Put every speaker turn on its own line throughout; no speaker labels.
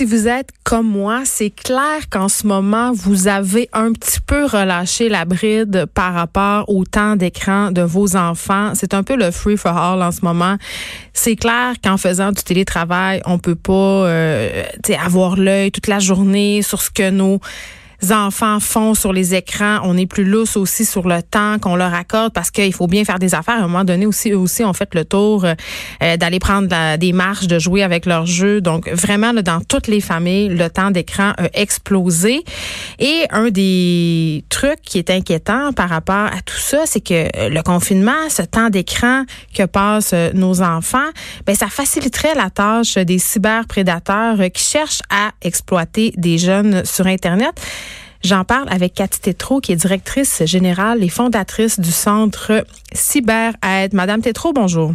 Si vous êtes comme moi, c'est clair qu'en ce moment, vous avez un petit peu relâché la bride par rapport au temps d'écran de vos enfants. C'est un peu le free for all en ce moment. C'est clair qu'en faisant du télétravail, on peut pas euh, avoir l'œil toute la journée sur ce que nos enfants font sur les écrans. On est plus lousse aussi sur le temps qu'on leur accorde parce qu'il faut bien faire des affaires. À un moment donné aussi, eux aussi, on fait le tour euh, d'aller prendre des marches, de jouer avec leurs jeux. Donc, vraiment, dans toutes les familles, le temps d'écran a explosé. Et un des trucs qui est inquiétant par rapport à tout ça, c'est que euh, le confinement, ce temps d'écran que passent euh, nos enfants, ben ça faciliterait la tâche des cyberprédateurs qui cherchent à exploiter des jeunes sur Internet. J'en parle avec Cathy Tétrault, qui est directrice générale et fondatrice du centre Cyber Aide. Madame Tétrault, bonjour.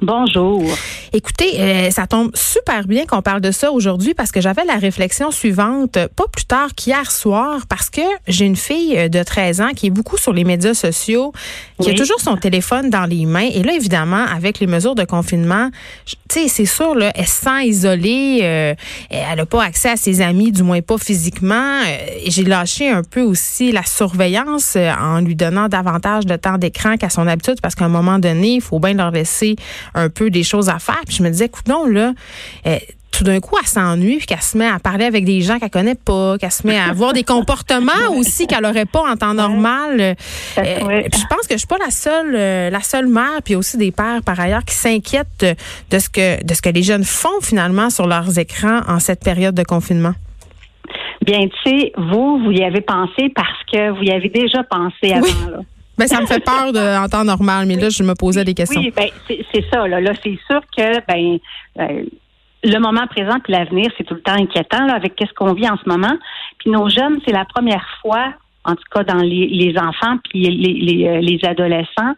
Bonjour.
Écoutez, euh, ça tombe super bien qu'on parle de ça aujourd'hui parce que j'avais la réflexion suivante, pas plus tard qu'hier soir, parce que j'ai une fille de 13 ans qui est beaucoup sur les médias sociaux, qui a toujours son téléphone dans les mains. Et là, évidemment, avec les mesures de confinement, tu sais, c'est sûr, là, elle se sent isolée, euh, elle n'a pas accès à ses amis, du moins pas physiquement. Euh, j'ai lâché un peu aussi la surveillance en lui donnant davantage de temps d'écran qu'à son habitude parce qu'à un moment donné, il faut bien leur laisser un peu des choses à faire. Puis je me disais, écoute, non, là, euh, tout d'un coup, elle s'ennuie, puis qu'elle se met à parler avec des gens qu'elle connaît pas, qu'elle se met à avoir des comportements aussi qu'elle aurait pas en temps normal. Euh, puis je pense que je suis pas la seule, euh, la seule mère, puis aussi des pères par ailleurs qui s'inquiètent de, ce que de ce que les jeunes font finalement sur leurs écrans en cette période de confinement.
Bien, tu sais, vous, vous y avez pensé parce que vous y avez déjà pensé avant. Là.
Ben, ça me fait peur de, en temps normal, mais là, je me posais des questions.
Oui, ben, c'est ça. Là, là c'est sûr que ben, euh, le moment présent et l'avenir, c'est tout le temps inquiétant là, avec ce qu'on vit en ce moment. Puis nos jeunes, c'est la première fois, en tout cas dans les, les enfants puis les, les, euh, les adolescents,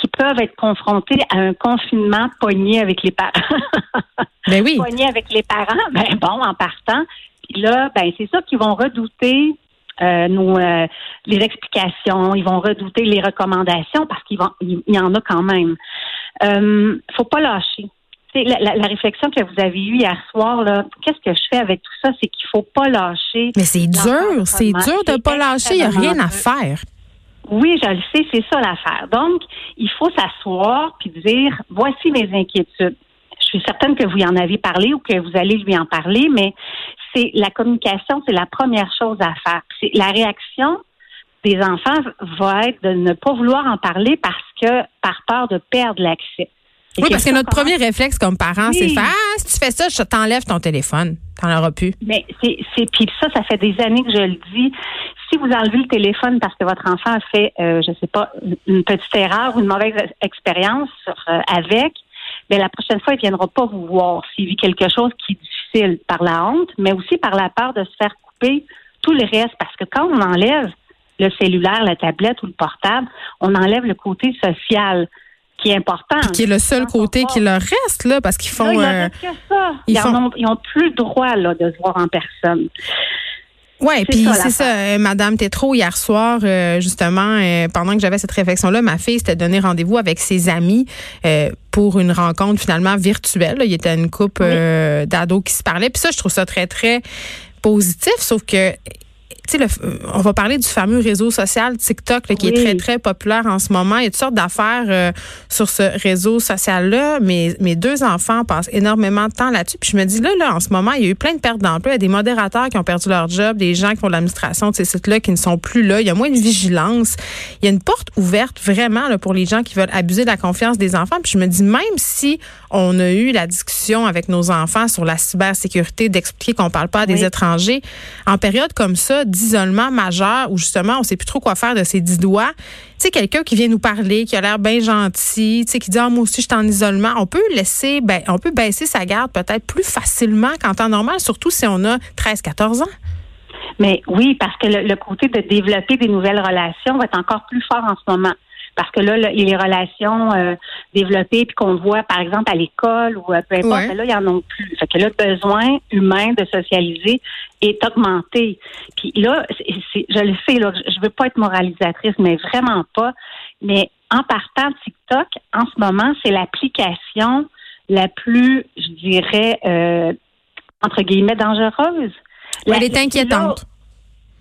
qui peuvent être confrontés à un confinement pogné avec les parents.
ben oui.
Pogné avec les parents, ben bon, en partant. Puis là, ben c'est ça qu'ils vont redouter euh, nos, euh, les explications, ils vont redouter les recommandations parce qu'il il y en a quand même. Euh, faut pas lâcher. La, la, la, réflexion que vous avez eue hier soir, là, qu'est-ce que je fais avec tout ça, c'est qu'il faut pas lâcher.
Mais c'est dur, c'est dur de pas lâcher, il n'y a rien à faire.
Oui, je le sais, c'est ça l'affaire. Donc, il faut s'asseoir puis dire, voici mes inquiétudes. Je suis certaine que vous y en avez parlé ou que vous allez lui en parler, mais c'est la communication, c'est la première chose à faire. C'est la réaction des enfants va être de ne pas vouloir en parler parce que par peur de perdre l'accès.
Oui, parce que notre premier réflexe comme parent, c'est faire Ah, si tu fais ça, je t'enlève ton téléphone. T'en auras plus.
Mais c'est, puis ça, ça fait des années que je le dis. Si vous enlevez le téléphone parce que votre enfant a fait, euh, je sais pas, une petite erreur ou une mauvaise expérience euh, avec, mais ben, la prochaine fois, il viendra pas vous voir s'il vit quelque chose qui par la honte, mais aussi par la peur de se faire couper tout le reste. Parce que quand on enlève le cellulaire, la tablette ou le portable, on enlève le côté social qui est important.
qui est le seul côté qui leur reste, là, parce qu'ils font.
Euh, que ça. Ils, ont, plus le droit là, de se voir en personne.
Oui, puis c'est ça, euh, Madame Tétrault, hier soir, euh, justement, euh, pendant que j'avais cette réflexion-là, ma fille s'était donné rendez-vous avec ses amis pour une rencontre finalement virtuelle. Il y était une couple d'ados qui se parlaient. Puis ça, je trouve ça très, très positif, sauf que euh, on va parler du fameux réseau social TikTok qui est très, très populaire en ce moment. Il y a toutes sortes d'affaires euh, sur ce réseau social-là. mais mes deux enfants passent énormément de temps là-dessus. Puis je me dis, là, là, en ce moment, il y a eu plein de pertes d'emploi. Il y a des modérateurs qui ont perdu leur job, des gens qui font de l'administration de ces sites-là qui ne sont plus là. Il y a moins de vigilance. Il y a une porte ouverte vraiment là, pour les gens qui veulent abuser de la confiance des enfants. Puis je me dis, même si on a eu la discussion avec nos enfants sur la cybersécurité, d'expliquer qu'on parle pas à des étrangers, en période comme ça, d'isolement majeur où justement on sait plus trop quoi faire de ses dix doigts. Tu sais, quelqu'un qui vient nous parler, qui a l'air bien gentil, tu sais, qui dit, ah, moi aussi, je suis en isolement. On peut laisser, ben, on peut baisser sa garde peut-être plus facilement qu'en temps normal, surtout si on a 13, 14 ans.
Mais oui, parce que le, côté de développer des nouvelles relations va être encore plus fort en ce moment. Parce que là, les relations euh, développées, puis qu'on voit, par exemple, à l'école ou peu importe, ben là, il y en a plus. Fait que le besoin humain de socialiser est augmenté. Puis là, je le sais, là, je veux pas être moralisatrice, mais vraiment pas. Mais en partant de TikTok, en ce moment, c'est l'application la plus, je dirais, euh, entre guillemets, dangereuse.
elle est inquiétante.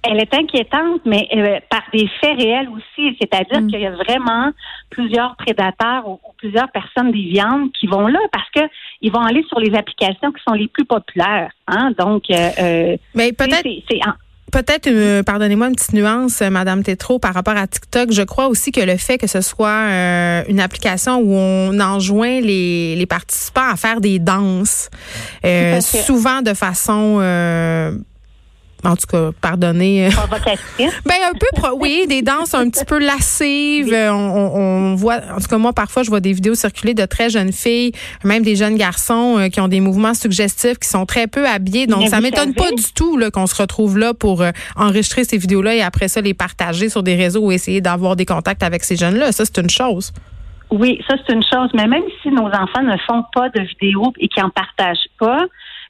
Elle est inquiétante, mais euh, par des faits réels aussi. C'est-à-dire mm. qu'il y a vraiment plusieurs prédateurs ou, plusieurs personnes déviantes qui vont là parce que ils vont aller sur les applications qui sont les plus populaires. Hein? Donc, euh,
mais peut-être. Peut-être, euh, pardonnez-moi une petite nuance, euh, Madame Tétrault, par rapport à TikTok. Je crois aussi que le fait que ce soit euh, une application où on enjoint les, les participants à faire des danses, souvent de façon en tout cas, pardonnez.
Euh,
ben un peu, oui, des danses un petit peu lascives. On, on, voit, en tout cas moi parfois je vois des vidéos circuler de très jeunes filles, même des jeunes garçons euh, qui ont des mouvements suggestifs, qui sont très peu habillés. Donc ça m'étonne pas du tout là qu'on se retrouve là pour euh, enregistrer ces vidéos-là et après ça les partager sur des réseaux ou essayer d'avoir des contacts avec ces jeunes-là. Ça c'est une chose.
Oui, ça c'est une chose. Mais même si nos enfants ne font pas de vidéos et qui en partagent pas,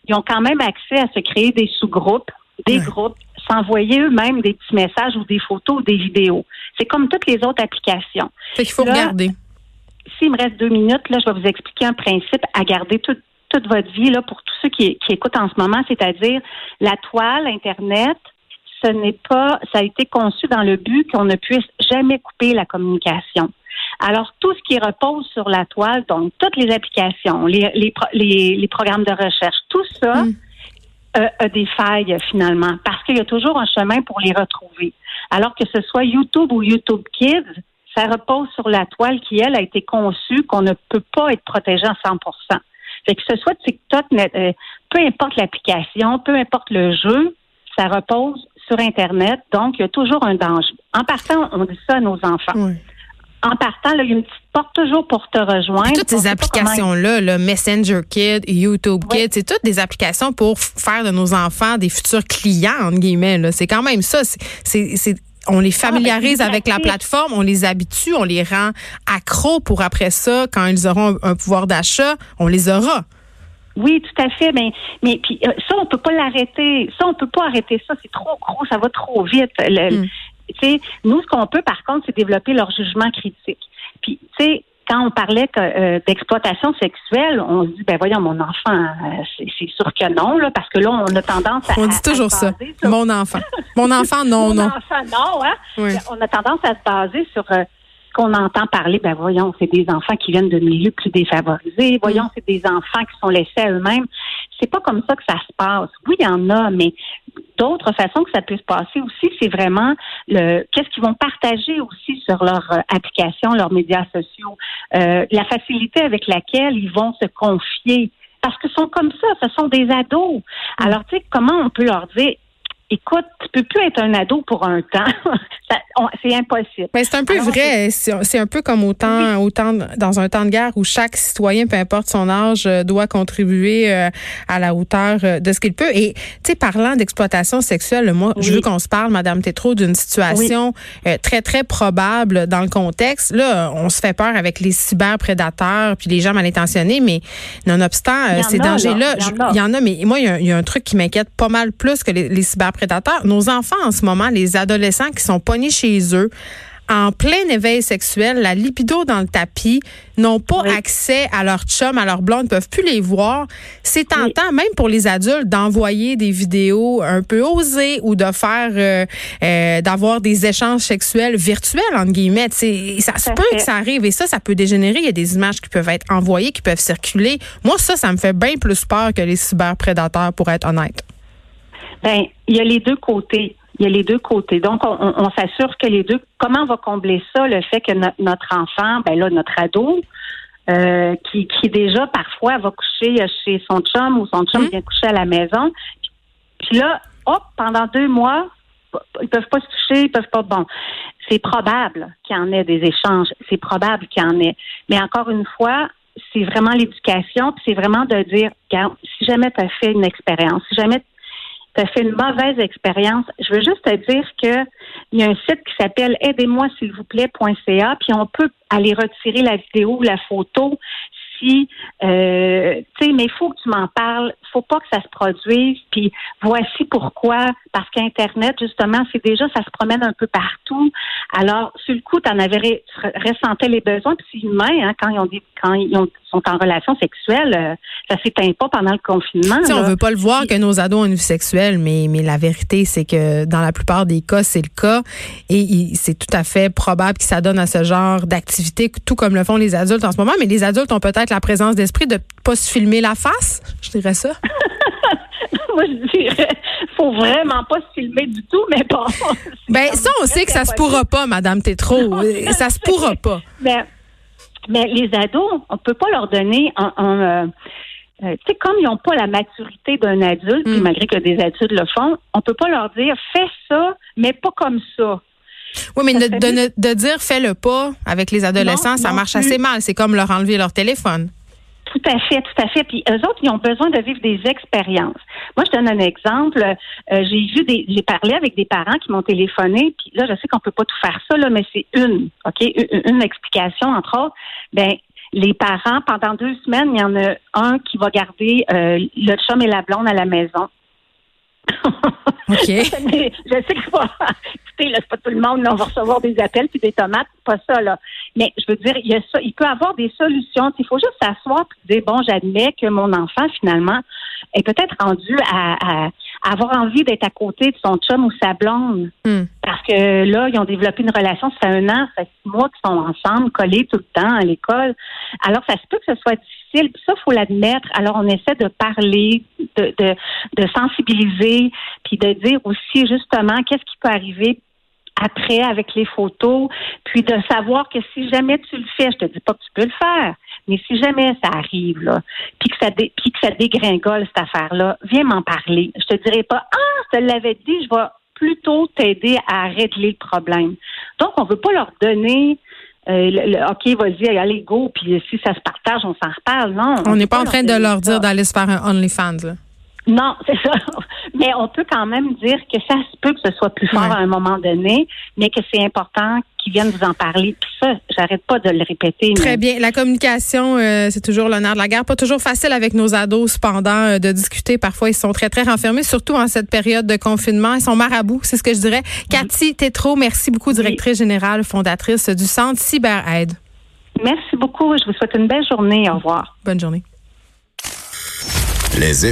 ils ont quand même accès à se créer des sous-groupes des groupes, s'envoyer eux-mêmes des petits messages ou des photos ou des vidéos. C'est comme toutes les autres applications.
Fait qu'il faut regarder.
S'il me reste deux minutes, là, je vais vous expliquer un principe à garder toute votre vie là, pour tous ceux qui, qui écoutent en ce moment, c'est-à-dire la toile, Internet, ce n'est pas, ça a été conçu dans le but qu'on ne puisse jamais couper la communication. Alors, tout ce qui repose sur la toile, donc toutes les applications, les, les, les, programmes de recherche, tout ça, hmm a des failles finalement, parce qu'il y a toujours un chemin pour les retrouver. Alors que ce soit YouTube ou YouTube Kids, ça repose sur la toile qui, elle, a été conçue qu'on ne peut pas être protégé à 100% Fait que ce soit TikTok, euh, peu importe l'application, peu importe le jeu, ça repose sur Internet, donc il y a toujours un danger. En partant, on dit ça à nos enfants en partant, là, il y a une petite porte toujours pour te rejoindre.
toutes ces applications-là, le Messenger Kid, YouTube Kid, c'est toutes des applications pour faire de nos enfants des futurs clients, entre guillemets. C'est quand même ça. C'est on les ah, ben, familiarise avec la plateforme, on les habitue, on les rend accros pour après ça, quand ils auront un, pouvoir d'achat, on les aura.
Oui, tout à fait. Mais, mais puis euh, ça, on peut pas l'arrêter. Ça, on peut pas arrêter ça. C'est trop gros, ça va trop vite. Le, nous, ce qu'on peut, par contre, c'est développer leur jugement critique. Puis, tu sais, quand on parlait euh, d'exploitation sexuelle, on se dit, ben voyons, mon enfant, euh, c'est sûr que non, là, parce que là, on a tendance à.
On dit toujours ça. Mon enfant. Mon enfant, non, non.
Mon enfant, non, hein? On a tendance à se baser sur euh, qu'on entend parler, ben voyons, c'est des enfants qui viennent de milieux plus défavorisés. Voyons, mm. c'est des enfants qui sont laissés à eux-mêmes. C'est pas comme ça que ça se passe. Oui, il y en a, mais d'autres façons que ça peut se passer aussi, c'est vraiment le qu'est-ce qu'ils vont partager aussi sur leur euh, application, leurs médias sociaux, euh, la facilité avec laquelle ils vont se confier. Parce que sont comme ça, ce sont des ados. Mm. Alors, tu sais, comment on peut leur dire écoute, tu peux plus être un ado pour un temps. c'est impossible.
Mais c'est un peu vrai. C'est un peu comme autant, autant dans un temps de guerre où chaque citoyen, peu importe son âge, euh, doit contribuer euh, à la hauteur euh, de ce qu'il peut. Et tu sais, parlant d'exploitation sexuelle, moi, je veux qu'on se parle, Madame Tétrault, d'une situation très très probable dans le contexte. Là, on se fait peur avec les cyberprédateurs puis les gens mal intentionnés, mais nonobstant ces dangers-là, il y, en a. Mais moi, il y, a un truc qui m'inquiète pas mal plus que les, les cyberprédateurs nos enfants en ce moment, les adolescents qui sont pognés chez eux, en plein éveil sexuel, la libido dans le tapis, n'ont pas accès à leur chum, à leur blonde, ne peuvent plus les voir. C'est tentant, même pour les adultes, d'envoyer des vidéos un peu osées ou de faire, euh, euh, d'avoir des échanges sexuels virtuels, entre guillemets. ça se peut que ça arrive et ça, ça peut dégénérer. Il y a des images qui peuvent être envoyées, qui peuvent circuler. Moi, ça, ça me fait bien plus peur que les cyberprédateurs, pour être honnête.
Ben, il y a les deux côtés. Il y a les deux côtés. Donc, on, s'assure que les deux. Comment on va combler ça, le fait que notre enfant, ben là, notre ado, euh, qui, qui déjà parfois va coucher chez son chum ou son chum mmh. vient coucher à la maison. Puis là, hop, pendant deux mois, ils peuvent pas se toucher, ils peuvent pas. Bon, c'est probable qu'il y en ait des échanges. C'est probable qu'il y en ait. Mais encore une fois, c'est vraiment l'éducation, c'est vraiment de dire, si jamais tu as fait une expérience, si jamais tu as fait une mauvaise expérience. Je veux juste te dire que il y a un site qui s'appelle aidez-moi s'il vous plaît.ca, puis on peut aller retirer la vidéo ou la photo euh, tu sais, mais il faut que tu m'en parles, faut pas que ça se produise, puis voici pourquoi, parce qu'Internet, justement, c'est déjà, ça se promène un peu partout. Alors, sur le coup, tu en avais ressenti les besoins, puis c'est humain, hein, quand ils ont dit, quand ils sont en relation sexuelle, euh, ça s'éteint pas pendant le confinement.
On veut pas le voir que nos ados ont une vie sexuelle, mais, mais la vérité, c'est que dans la plupart des cas, c'est le cas, et c'est tout à fait probable que ça donne à ce genre d'activité, tout comme le font les adultes en ce moment, mais les adultes ont peut-être la présence d'esprit de pas se filmer la face, je dirais ça.
Moi, je dirais, faut vraiment pas se filmer du tout, mais bon.
Ben, ça, on sait que ça se pourra pas, Madame Tétrault. ça se pourra pas.
Mais, mais les ados, on peut pas leur donner un, euh, euh, tu sais, comme ils n'ont pas la maturité d'un adulte, puis hmm. malgré que des adultes le font, on peut pas leur dire fais ça, mais pas comme ça.
Oui, mais de, dire fais-le pas avec les adolescents, ça marche assez mal. C'est comme leur enlever leur téléphone.
Tout à fait, tout à fait. Puis eux autres, ils ont besoin de vivre des expériences. Moi, je donne un exemple. Euh, j'ai vu des, j'ai parlé avec des parents qui m'ont téléphoné. Puis là, je sais qu'on peut pas tout faire ça, là, mais c'est une, ok, une, explication entre autres. Ben, les parents, pendant deux semaines, il y en a un qui va garder euh, le chum et la blonde à la maison.
Je
sais que pas, là, c'est pas tout le monde, là, on va recevoir des appels puis des tomates, pas ça, là. Mais je veux dire, il y a ça, il peut avoir des solutions. Il faut juste s'asseoir et dire, bon, j'admets que mon enfant, finalement, est peut-être rendu à, avoir envie d'être à côté de son chum ou sa blonde. Hmm. Parce que là, ils ont développé une relation, ça fait un an, ça fait six mois qu'ils sont ensemble, collés tout le temps à l'école. Alors, ça se peut que ce soit difficile. Puis ça, il faut l'admettre. Alors, on essaie de parler, de, de, de sensibiliser, puis de dire aussi, justement, qu'est-ce qui peut arriver après avec les photos, puis de savoir que si jamais tu le fais, je te dis pas que tu peux le faire, mais si jamais ça arrive là, puis que ça puis que ça dégringole cette affaire-là, viens m'en parler. Je te dirai pas ah, je te l'avais dit, je vais plutôt t'aider à régler le problème. Donc on veut pas leur donner euh, le, OK, vas-y, allez, go, puis si ça se partage, on s'en reparle. Non.
On n'est pas en train de leur dire d'aller se faire un OnlyFans. Là.
Non, c'est ça. Mais on peut quand même dire que ça se peut que ce soit plus fort à un moment donné, mais que c'est important qu'ils viennent vous en parler. Puis ça, j'arrête pas de le répéter.
Très bien. La communication, euh, c'est toujours l'honneur de la guerre. Pas toujours facile avec nos ados, cependant, euh, de discuter. Parfois, ils sont très, très renfermés, surtout en cette période de confinement. Ils sont marabouts, c'est ce que je dirais. Cathy Tétrault, merci beaucoup, directrice générale, fondatrice du Centre CyberAide.
Merci beaucoup. Je vous souhaite une belle journée. Au revoir.
Bonne journée.
Les